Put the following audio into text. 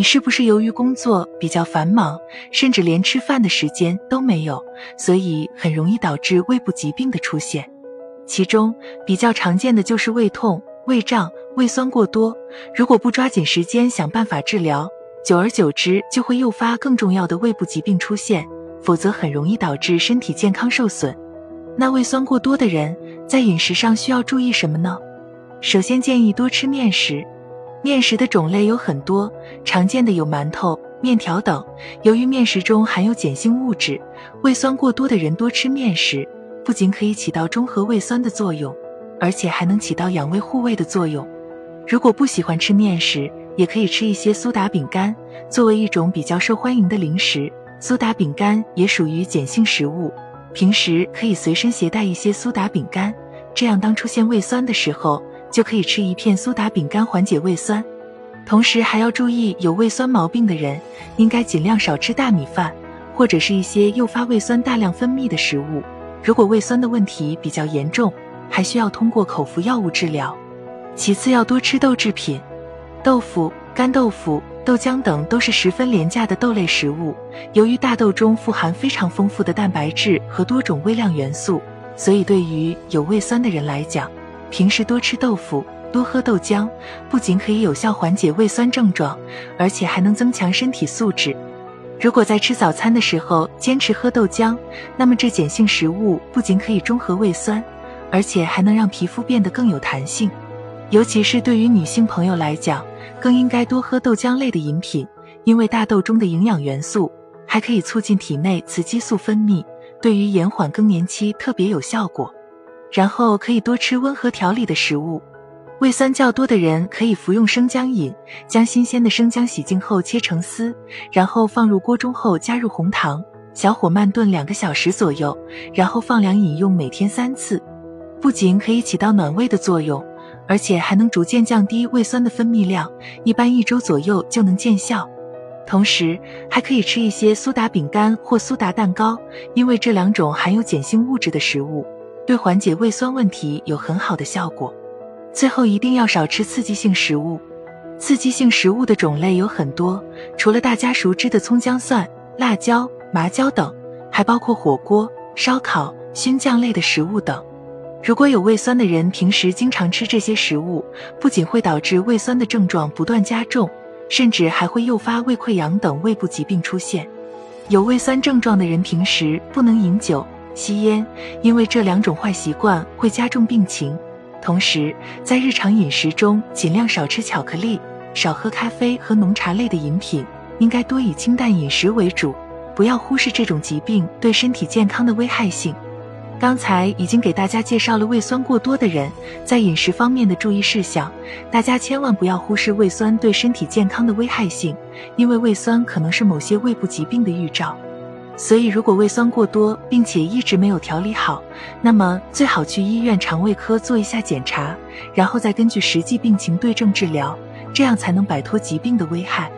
你是不是由于工作比较繁忙，甚至连吃饭的时间都没有，所以很容易导致胃部疾病的出现？其中比较常见的就是胃痛、胃胀、胃酸过多。如果不抓紧时间想办法治疗，久而久之就会诱发更重要的胃部疾病出现，否则很容易导致身体健康受损。那胃酸过多的人在饮食上需要注意什么呢？首先建议多吃面食。面食的种类有很多，常见的有馒头、面条等。由于面食中含有碱性物质，胃酸过多的人多吃面食，不仅可以起到中和胃酸的作用，而且还能起到养胃护胃的作用。如果不喜欢吃面食，也可以吃一些苏打饼干，作为一种比较受欢迎的零食。苏打饼干也属于碱性食物，平时可以随身携带一些苏打饼干，这样当出现胃酸的时候。就可以吃一片苏打饼干缓解胃酸，同时还要注意有胃酸毛病的人应该尽量少吃大米饭或者是一些诱发胃酸大量分泌的食物。如果胃酸的问题比较严重，还需要通过口服药物治疗。其次要多吃豆制品，豆腐、干豆腐、豆浆等都是十分廉价的豆类食物。由于大豆中富含非常丰富的蛋白质和多种微量元素，所以对于有胃酸的人来讲，平时多吃豆腐，多喝豆浆，不仅可以有效缓解胃酸症状，而且还能增强身体素质。如果在吃早餐的时候坚持喝豆浆，那么这碱性食物不仅可以中和胃酸，而且还能让皮肤变得更有弹性。尤其是对于女性朋友来讲，更应该多喝豆浆类的饮品，因为大豆中的营养元素还可以促进体内雌激素分泌，对于延缓更年期特别有效果。然后可以多吃温和调理的食物，胃酸较多的人可以服用生姜饮，将新鲜的生姜洗净后切成丝，然后放入锅中后加入红糖，小火慢炖两个小时左右，然后放凉饮用，每天三次，不仅可以起到暖胃的作用，而且还能逐渐降低胃酸的分泌量，一般一周左右就能见效。同时还可以吃一些苏打饼干或苏打蛋糕，因为这两种含有碱性物质的食物。对缓解胃酸问题有很好的效果。最后一定要少吃刺激性食物。刺激性食物的种类有很多，除了大家熟知的葱姜蒜、辣椒、麻椒等，还包括火锅、烧烤、熏酱类的食物等。如果有胃酸的人平时经常吃这些食物，不仅会导致胃酸的症状不断加重，甚至还会诱发胃溃疡等胃部疾病出现。有胃酸症状的人平时不能饮酒。吸烟，因为这两种坏习惯会加重病情。同时，在日常饮食中尽量少吃巧克力，少喝咖啡和浓茶类的饮品，应该多以清淡饮食为主，不要忽视这种疾病对身体健康的危害性。刚才已经给大家介绍了胃酸过多的人在饮食方面的注意事项，大家千万不要忽视胃酸对身体健康的危害性，因为胃酸可能是某些胃部疾病的预兆。所以，如果胃酸过多，并且一直没有调理好，那么最好去医院肠胃科做一下检查，然后再根据实际病情对症治疗，这样才能摆脱疾病的危害。